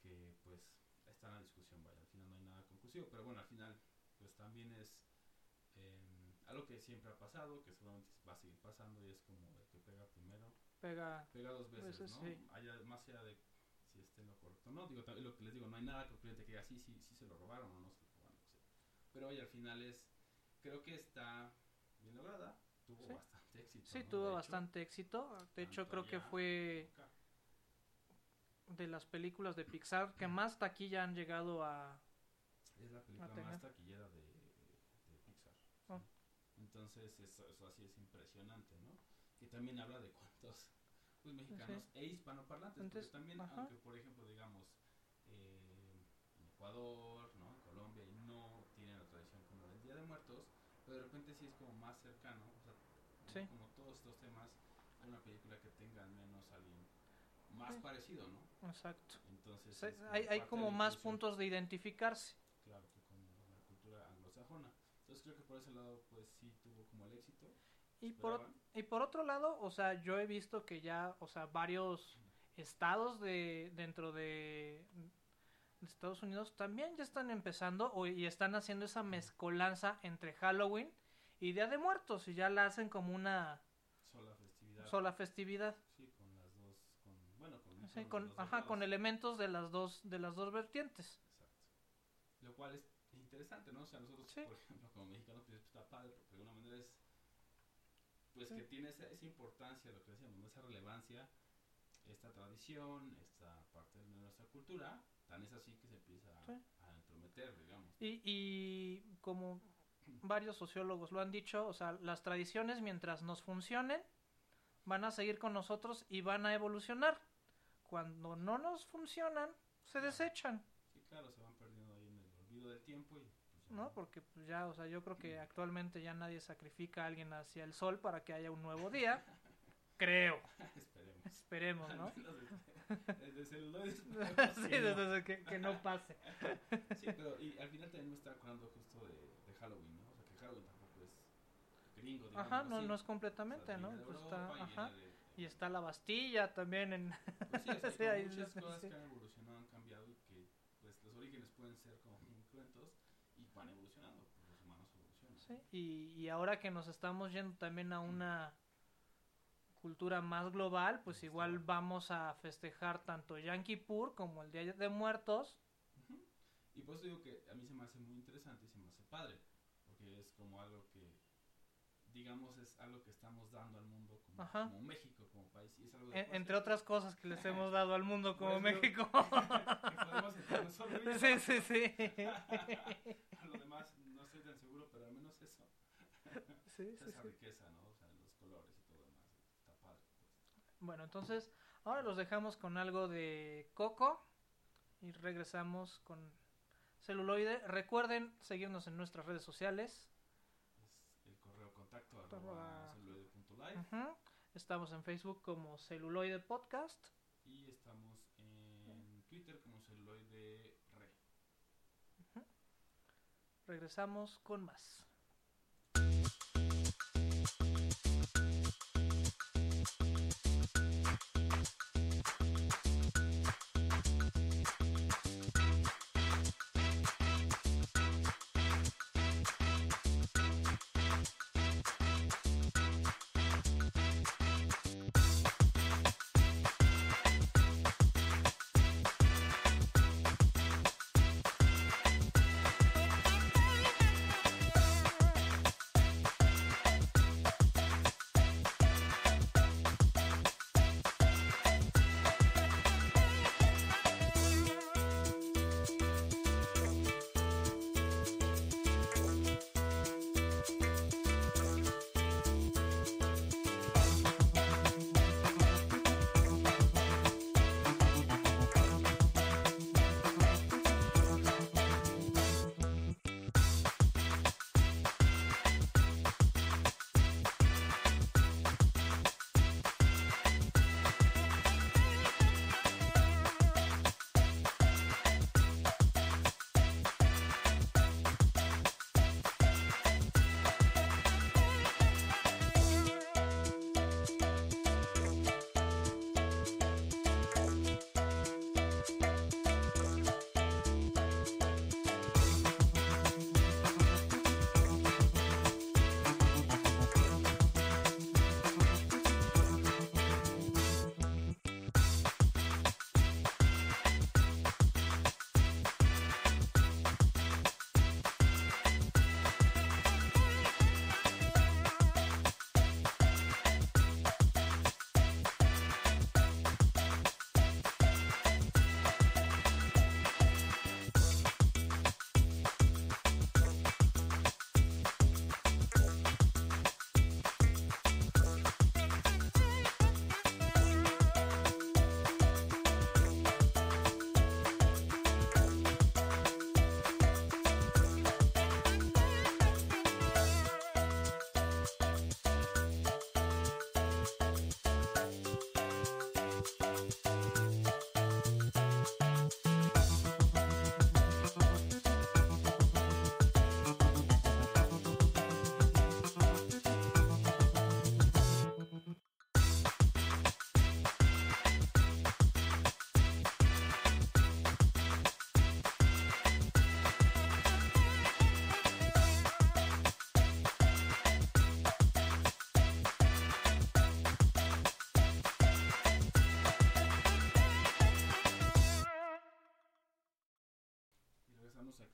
Que pues está en la discusión, vaya, al final no hay nada conclusivo, pero bueno, al final pues también es algo que siempre ha pasado, que seguramente va a seguir pasando y es como el que pega primero, pega pega dos veces, Veces, ¿no? sí. Allá- más allá de si esté en lo correcto no, digo, también lo que les digo, no hay nada concluyente que diga sí, sí, sí se lo robaron o no se lo robaron, no sé. Pero oye, al final es, creo que está bien lograda, tuvo Sí. bastante éxito. sí ¿no? tuvo De hecho, bastante éxito de hecho creo que fue acá. de las películas de Pixar que más taquilla han llegado a... Es la película más taquillera de. Entonces, eso, eso así es impresionante, ¿no? Que también habla de cuántos pues, mexicanos e hispanoparlantes. Entonces, porque también, ajá. aunque por ejemplo, digamos, eh, en Ecuador, ¿no? En Colombia, y no tienen la tradición como del Día de Muertos, pero de repente sí es como más cercano. O sea, Sí. como todos estos temas, una película que tenga al menos alguien más Sí. parecido, ¿no? Exacto. Entonces, Se- hay, hay como más puntos de identificarse. Claro, que con la cultura anglosajona. Entonces creo que por ese lado, pues sí tuvo como el éxito. Y por, y por otro lado, o sea, yo he visto que ya, o sea, varios estados de dentro de, de Estados Unidos también ya están empezando o, y están haciendo esa mezcolanza entre Halloween y Día de Muertos y ya la hacen como una sola festividad. sola festividad. Sí, con las dos, con, bueno, con, Sí, con, ajá, con elementos de las dos de las dos vertientes. Exacto. Lo cual es interesante, ¿no? O sea, nosotros, Sí. por ejemplo, como mexicanos, pues está padre, porque de alguna manera es, pues Sí. que tiene esa, esa importancia, lo que decíamos, ¿no? esa relevancia, esta tradición, esta parte de nuestra cultura, tan es así que se empieza a, Sí. a entrometer, digamos. Y, y como varios sociólogos lo han dicho, o sea, las tradiciones mientras nos funcionen van a seguir con nosotros y van a evolucionar. Cuando no nos funcionan, se desechan, Sí, claro, se van perdiendo ahí en el olvido del tiempo y ¿no? Porque pues, ya, o sea, yo creo que actualmente ya nadie sacrifica a alguien hacia el sol para que haya un nuevo día. Creo, Esperemos. esperemos, ¿no? [laughs] Desde- desde [laughs] sí, que no. desde que, que no pase. Sí, pero y al final también me acordando justo de, de Halloween, ¿no? O sea, que Halloween tampoco es gringo, digamos Ajá, no, así. no es O sea, completamente, ¿no? Pues Europa está, y ajá. de- Y está la Bastilla también en... Pues sí, o sea, [laughs] Sí, como ahí muchas cosas sí. que han evolucionado, han cambiado y que pues los orígenes pueden ser como muy cruentos y van evolucionando, pues los humanos y, y ahora que nos estamos yendo también a una cultura más global, pues igual vamos a festejar tanto Yankee Pur como el Día de Muertos. Y por eso digo que a mí se me hace muy interesante y se me hace padre, porque es como algo que, digamos, es algo que estamos dando al mundo como, México, como país. Y es algo fuerza entre otras cosas que les hemos dado al mundo [laughs] como México. que podemos [laughs] sí, sí, [laughs] sí. A lo demás no estoy tan seguro, eso. [laughs] Sí, [laughs] esa sí, esa sí. riqueza, ¿no? O sea, los colores y todo demás. Está padre. Pues. Bueno, entonces ahora los dejamos con algo de Coco y regresamos con celuloide. Recuerden seguirnos en nuestras redes sociales. Es el correo contacto Arroba- celuloide.live Ujú. Estamos en Facebook como celuloide podcast. y estamos en Twitter como celuloide re. Regresamos con más. Thank you.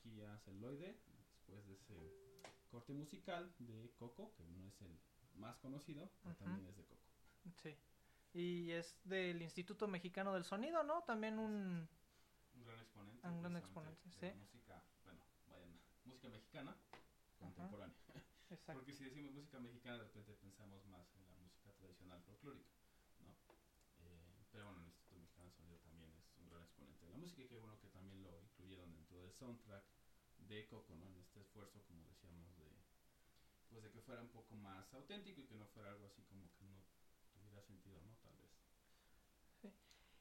Decía celuloide, después de ese corte musical de Coco, que no es el más conocido, pero también es de Coco. Sí. Y es del Instituto Mexicano del Sonido, ¿no? También un... Un gran exponente. Un gran exponente, de sí. música, bueno, vayan, música mexicana contemporánea. [laughs] Exacto. Porque si decimos música mexicana, de repente pensamos más en la música tradicional folclórica, ¿no? Eh, pero bueno, el Instituto Mexicano de Sonido también es un gran exponente de la música y qué bueno que también lo incluyeron dentro del soundtrack de Coco, ¿no? En este esfuerzo, como decíamos, de pues de que fuera un poco más auténtico y que no fuera algo así como que no tuviera sentido, ¿no? Tal vez.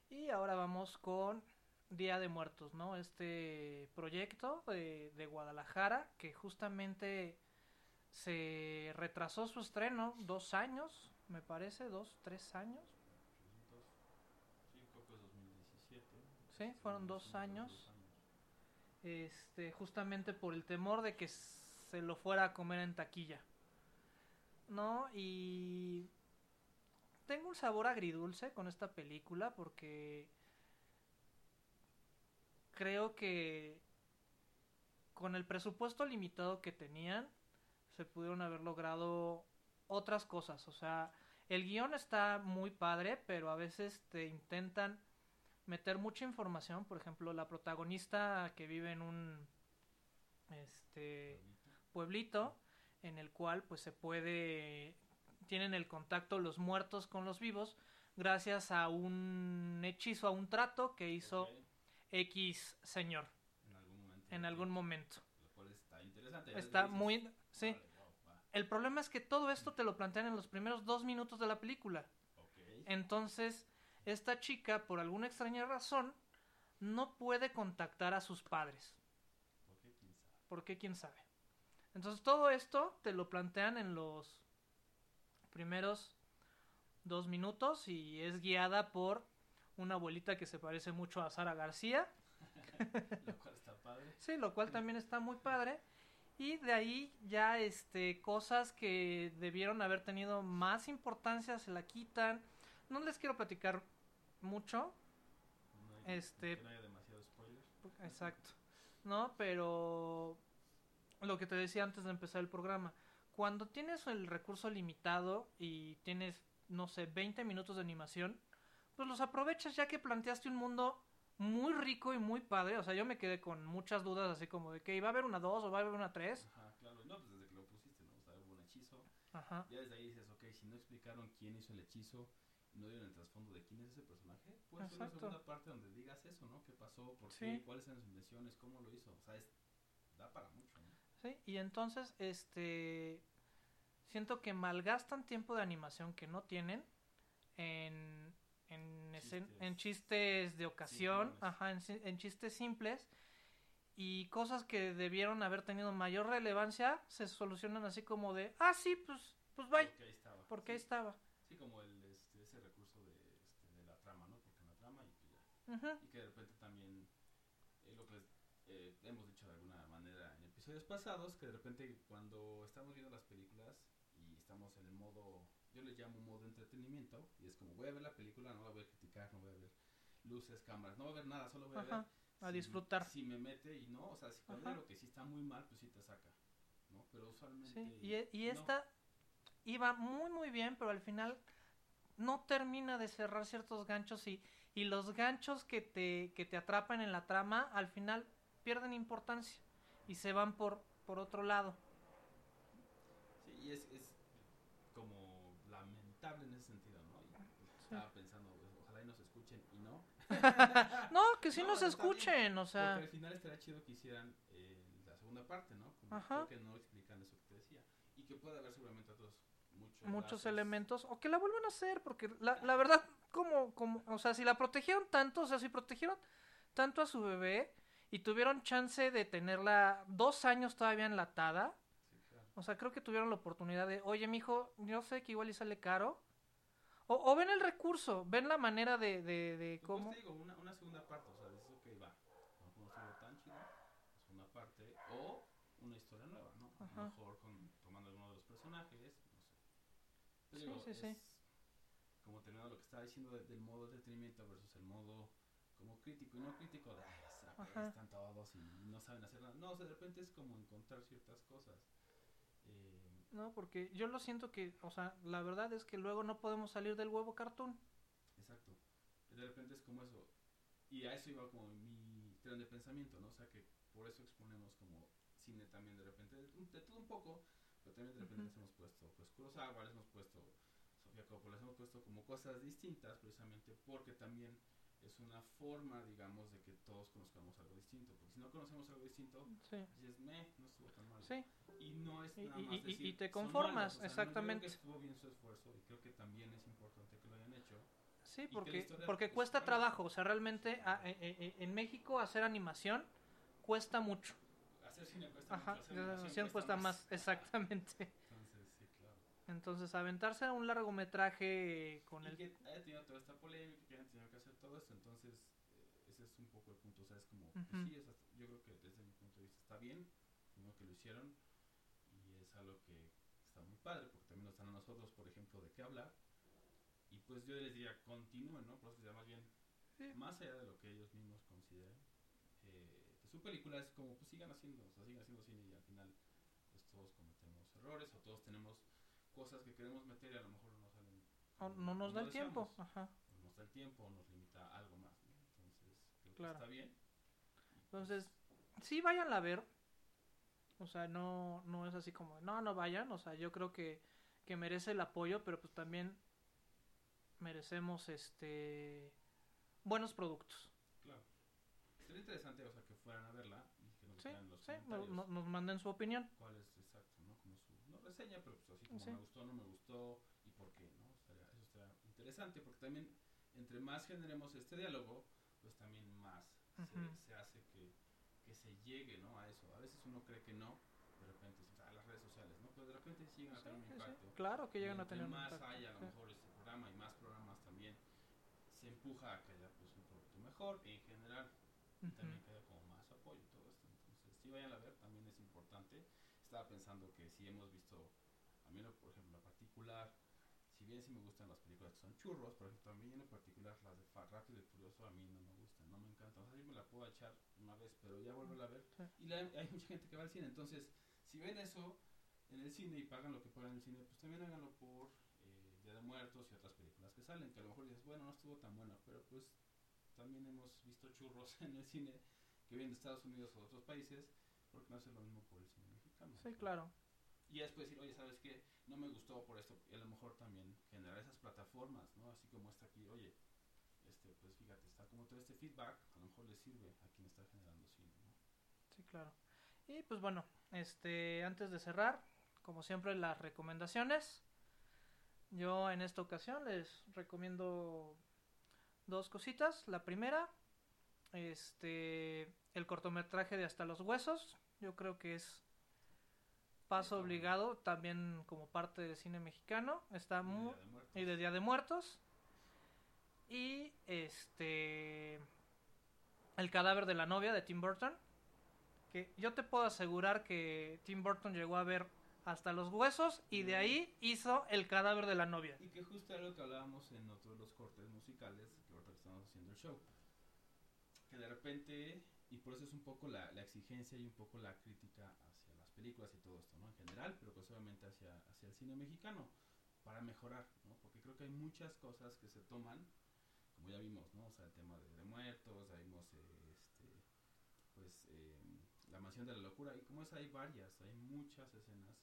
Y ahora vamos con Día de Muertos, ¿no? Este proyecto de, de Guadalajara que justamente se retrasó su estreno dos años, me parece, dos, tres años. Sí, es 2017. Sí, fueron dos años. Este, justamente por el temor de que se lo fuera a comer en taquilla. ¿No? Y tengo un sabor agridulce con esta película porque creo que con el presupuesto limitado que tenían se pudieron haber logrado otras cosas. O sea, el guion está muy padre, pero a veces te intentan meter mucha información. Por ejemplo, la protagonista que vive en un este pueblito en el cual pues se puede tienen el contacto los muertos con los vivos gracias a un hechizo, a un trato que hizo X señor En algún momento. en algún momento. Lo cual está interesante. Está muy sí. El problema es que todo esto te lo plantean en los primeros dos minutos de la película. Entonces, esta chica, por alguna extraña razón, no puede contactar a sus padres. ¿Por qué? ¿Quién sabe? ¿Por qué? ¿Quién sabe? Entonces, todo esto te lo plantean en los primeros dos minutos y es guiada por una abuelita que se parece mucho a Sara García. [laughs] Lo cual está padre. Sí, lo cual también está muy padre. Y de ahí ya este cosas que debieron haber tenido más importancia se la quitan. No les quiero platicar mucho, No hay- Este- Que no haya demasiado spoiler. exacto. ¿No? Pero lo que te decía antes de empezar el programa, cuando tienes el recurso limitado y tienes no sé, 20 minutos de animación, pues los aprovechas ya que planteaste un mundo muy rico y muy padre. O sea, yo me quedé con muchas dudas así como de que iba a haber una 2 o va a haber una 3. Ajá, claro. No, pues desde que lo pusiste, ¿no? O sea, hubo un hechizo. Ajá. Ya desde ahí dices, ok, si no explicaron quién hizo el hechizo no dieron el trasfondo de quién es ese personaje, pues una Exacto. segunda parte donde digas eso, ¿no? ¿Qué pasó? ¿Por Sí. qué? ¿Cuáles eran sus intenciones? ¿Cómo lo hizo? O sea, es, da para mucho, ¿no? Sí, y entonces, este, siento que malgastan tiempo de animación que no tienen en, en, Chistes. en chistes de ocasión, Simplones. ajá, en, en chistes simples y cosas que debieron haber tenido mayor relevancia se solucionan así como de, ah, sí, pues, pues bye, Porque ahí estaba. porque ahí Sí, estaba. Sí, como el, este, ese recurso de, este, de la trama, ¿no? Porque en la trama y que de repente también, eh, lo que eh, hemos dicho de alguna manera en episodios pasados, que de repente cuando estamos viendo las películas y estamos en el modo, yo le llamo modo entretenimiento, y es como voy a ver la película, no la voy a criticar, no voy a ver luces, cámaras, no voy a ver nada, solo voy a Ajá, ver a si- disfrutar. Si me mete y no, o sea, si cuando lo que sí está muy mal, pues sí te saca, ¿no? Pero usualmente... Sí, y, e- no. esta iba muy muy bien, pero al final no termina de cerrar ciertos ganchos y, y los ganchos que te, que te atrapan en la trama al final pierden importancia y se van por, por otro lado. Sí, y es, es como lamentable en ese sentido, ¿no? Y, Estaba pensando, pues, ojalá y nos escuchen y no. [laughs] No, que sí No, nos bien, escuchen, o sea, Porque al final estaría chido que hicieran eh, la segunda parte, ¿no? Como Ajá. que no explican eso que te decía. Y que puede haber seguramente otros muchos, elementos, o que la vuelvan a hacer, porque la, la verdad, como, como, o sea, si la protegieron tanto, o sea, si protegieron tanto a su bebé y tuvieron chance de tenerla dos años todavía enlatada, Sí, claro. O sea, creo que tuvieron la oportunidad de, oye, mijo, yo sé que igual y sale caro. O, o ven el recurso, ven la manera de, de, de pues cómo... te digo, una, una segunda parte, o sea, dices, ok, va. No, no estuvo tan chido. Segunda parte. O una historia nueva, ¿no? A lo mejor con, tomando alguno de los personajes, Sí, digo, sí, sí. Como terminando lo que estaba diciendo de- del modo entretenimiento versus el modo como crítico y no crítico de "Ay, se Ajá. apestan todos y no saben hacer nada. No, o sea, de repente es como encontrar ciertas cosas. Eh, No, porque yo lo siento que, o sea, la verdad es que luego no podemos salir del huevo cartoon. exacto. De repente es como eso. Y a eso iba como mi tren de pensamiento, ¿no? O sea, que por eso exponemos como cine también de repente, de, de todo un poco, pero también de repente les hemos puesto, pues, Kurosawa, les hemos puesto Sofía Coppola, les hemos puesto como cosas distintas precisamente porque también es una forma, digamos, de que todos conozcamos algo distinto. Porque si no conocemos algo distinto, Sí. dices, meh, no estuvo tan mal. Sí, Y no es Y- nada y- más y- y decir, te "Son conformas, malos", o sea, no, yo creo exactamente. que estuvo bien su esfuerzo y creo que también es importante que lo hayan hecho. sí, porque, porque es cuesta trabajo. O sea, realmente a- e- e- en México hacer animación cuesta mucho. Hacer cine cuesta Ajá, mucho, hacer la animación cuesta más, exactamente. Entonces, sí, claro. Entonces, aventarse un largometraje con y el... que haya tenido toda esta polémica, que hayan tenido que hacer todo esto, entonces eh, ese es un poco el punto, o sea, es como, pues Ujú. sí, es hasta- yo creo que desde mi punto de vista está bien, primero que lo hicieron, y es algo que está muy padre, porque también nos dan a nosotros, por ejemplo, de qué hablar, y pues yo les diría, continúen, ¿no? Por eso más bien, Sí. más allá de lo que ellos mismos consideren, su película es como, pues sigan haciendo, o sea, sigan haciendo cine y al final, pues todos cometemos errores, o todos tenemos cosas que queremos meter y a lo mejor no salen o no nos da el tiempo. deseamos Ajá. o nos da el tiempo o nos limita a algo más. ¿no? Entonces, creo Claro. que está bien. Entonces, sí vayan a ver. O sea, no, no es así como, no, no vayan. O sea, yo creo que, que merece el apoyo, pero pues también merecemos este buenos productos. Claro. Sería interesante, o sea, que fueran a verla y que nos Sí, los sí, comentarios no- nos manden su opinión. cuál es exacto, ¿no? Como su, no reseña, pero pues así como Sí. me gustó, no me gustó y por qué, ¿no? Estaría- eso estaría interesante porque también entre más generemos este diálogo, pues también más se- Ujú. se, hace que, que se llegue, ¿no? A eso. A veces uno cree que no, de repente, o sea, las redes sociales, ¿no? Pero de repente sí llegan a Sí, tener un sí, sí. impacto. Claro que Y llegan a tener un más impacto, haya a lo sí. mejor este programa y más programas también se empuja a que haya pues un producto mejor en general y Ujú. también que haya como más apoyo y todo esto si vayan a ver también es importante. Estaba pensando que si hemos visto a mí en por ejemplo en particular si bien sí me gustan las películas que son churros por ejemplo también en lo particular las de Rápido y Furioso a mí no me gustan no me encantan. O sea sí me la puedo echar una vez pero ya vuelvo a ver. Sí. y la- hay mucha gente que va al cine. Entonces si ven eso en el cine y pagan lo que pagan en el cine, pues también háganlo por eh, Día de Muertos y otras películas que salen, que a lo mejor dices, bueno, no estuvo tan buena, pero pues también hemos visto churros [laughs] en el cine que vienen de Estados Unidos o de otros países, porque no hacer lo mismo por el cine mexicano. Sí, claro. Y después decir, oye, ¿sabes qué? No me gustó por esto, y a lo mejor también generar esas plataformas, ¿no? Así como está aquí, oye, este, pues fíjate, está como todo este feedback, a lo mejor le sirve a quien está generando cine, ¿no? Sí, claro. Y pues bueno, este, antes de cerrar, como siempre, las recomendaciones. Yo en esta ocasión les recomiendo dos cositas. La primera, este, el cortometraje de Hasta los Huesos. Yo creo que es paso obligado también como parte del cine mexicano. Está muy y de Día de Muertos. Y este El cadáver de la novia de Tim Burton. Que yo te puedo asegurar que Tim Burton llegó a ver hasta los huesos y de ahí hizo el cadáver de la novia. Y que justo era lo que hablábamos en otro de los cortes musicales, que ahorita estamos haciendo el show. De repente, y por eso es un poco la, la exigencia y un poco la crítica hacia las películas y todo esto, ¿no? En general, pero pues obviamente hacia, hacia el cine mexicano, para mejorar, ¿no? Porque creo que hay muchas cosas que se toman, como ya vimos, ¿no? O sea, el tema de, de muertos, ya vimos, eh, este, pues, eh, la mansión de la locura, y como es, hay varias, hay muchas escenas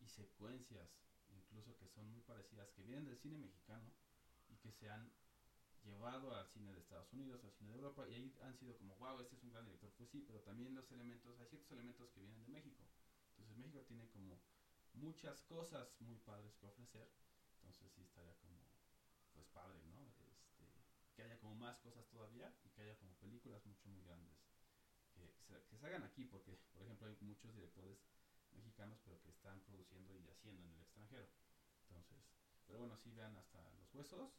y secuencias incluso que son muy parecidas, que vienen del cine mexicano y que se han llevado al cine de Estados Unidos, al cine de Europa, y ahí han sido como, wow, este es un gran director, pues sí, pero también los elementos, hay ciertos elementos que vienen de México. Entonces México tiene como muchas cosas muy padres que ofrecer, entonces sí estaría como, pues padre, ¿no? Este, que haya como más cosas todavía y que haya como películas mucho, muy grandes que se, que se hagan aquí, porque, por ejemplo, hay muchos directores mexicanos, pero que están produciendo y haciendo en el extranjero. Entonces, pero bueno, sí vean hasta los huesos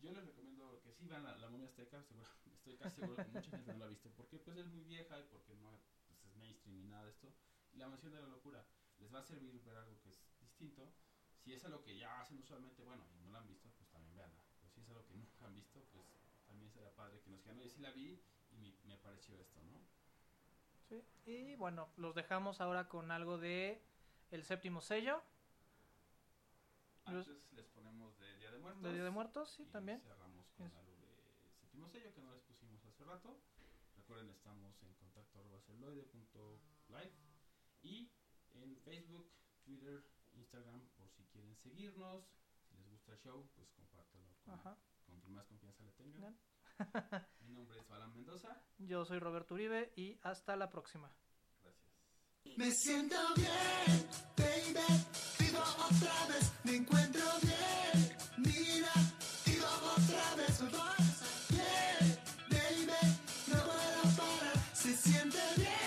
yo les recomiendo que sí van a la momia azteca, seguro, [laughs] estoy casi seguro que mucha gente no la ha visto, porque pues es muy vieja y porque no pues, es mainstream y nada de esto. Y la mansión de la locura les va a servir ver algo que es distinto. Si es algo que ya hacen usualmente, bueno, y no la han visto, pues también veanla. Pero si es algo que [laughs] nunca han visto, pues también será padre que nos digan, oye, sí la vi y me, me pareció esto, ¿no? Sí, y bueno, los dejamos ahora con algo de El Séptimo Sello. Antes les ponemos de Día de Muertos. De Día de Muertos, sí, también. Cerramos con Eso. algo de séptimo sello que no les pusimos hace rato. Recuerden, estamos en contacto celoide.live y en Facebook, Twitter, Instagram, por si quieren seguirnos. Si les gusta el show, pues compártanlo con, quien más confianza le tengan. Mi nombre es Balan Mendoza. Yo soy Roberto Uribe y hasta la próxima. Me siento bien, baby, digo otra vez, me encuentro bien, mira, digo otra vez, me pasa bien, baby, no puedo parar, se siente bien.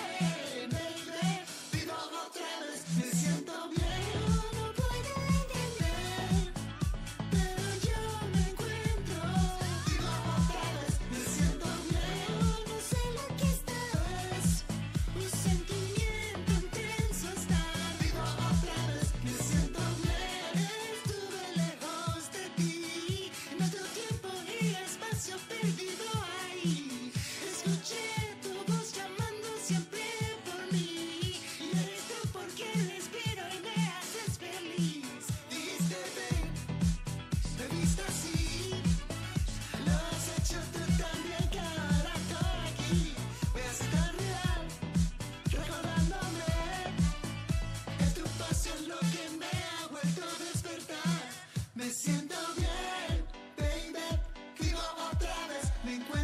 me encuentro.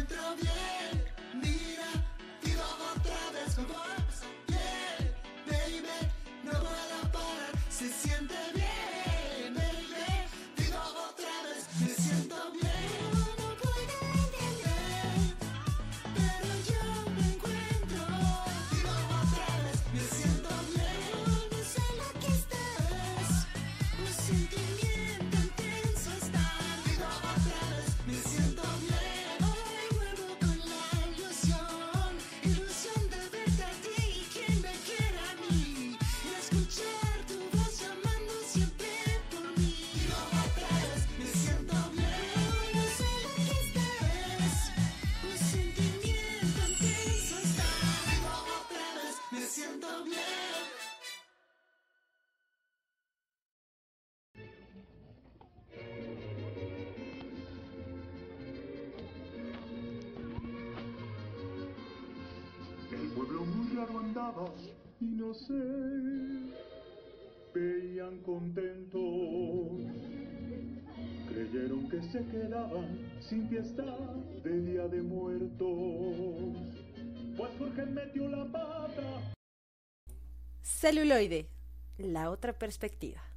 se quedaban sin fiesta de Día de Muertos, pues porque metió la pata. Celuloide, la otra perspectiva.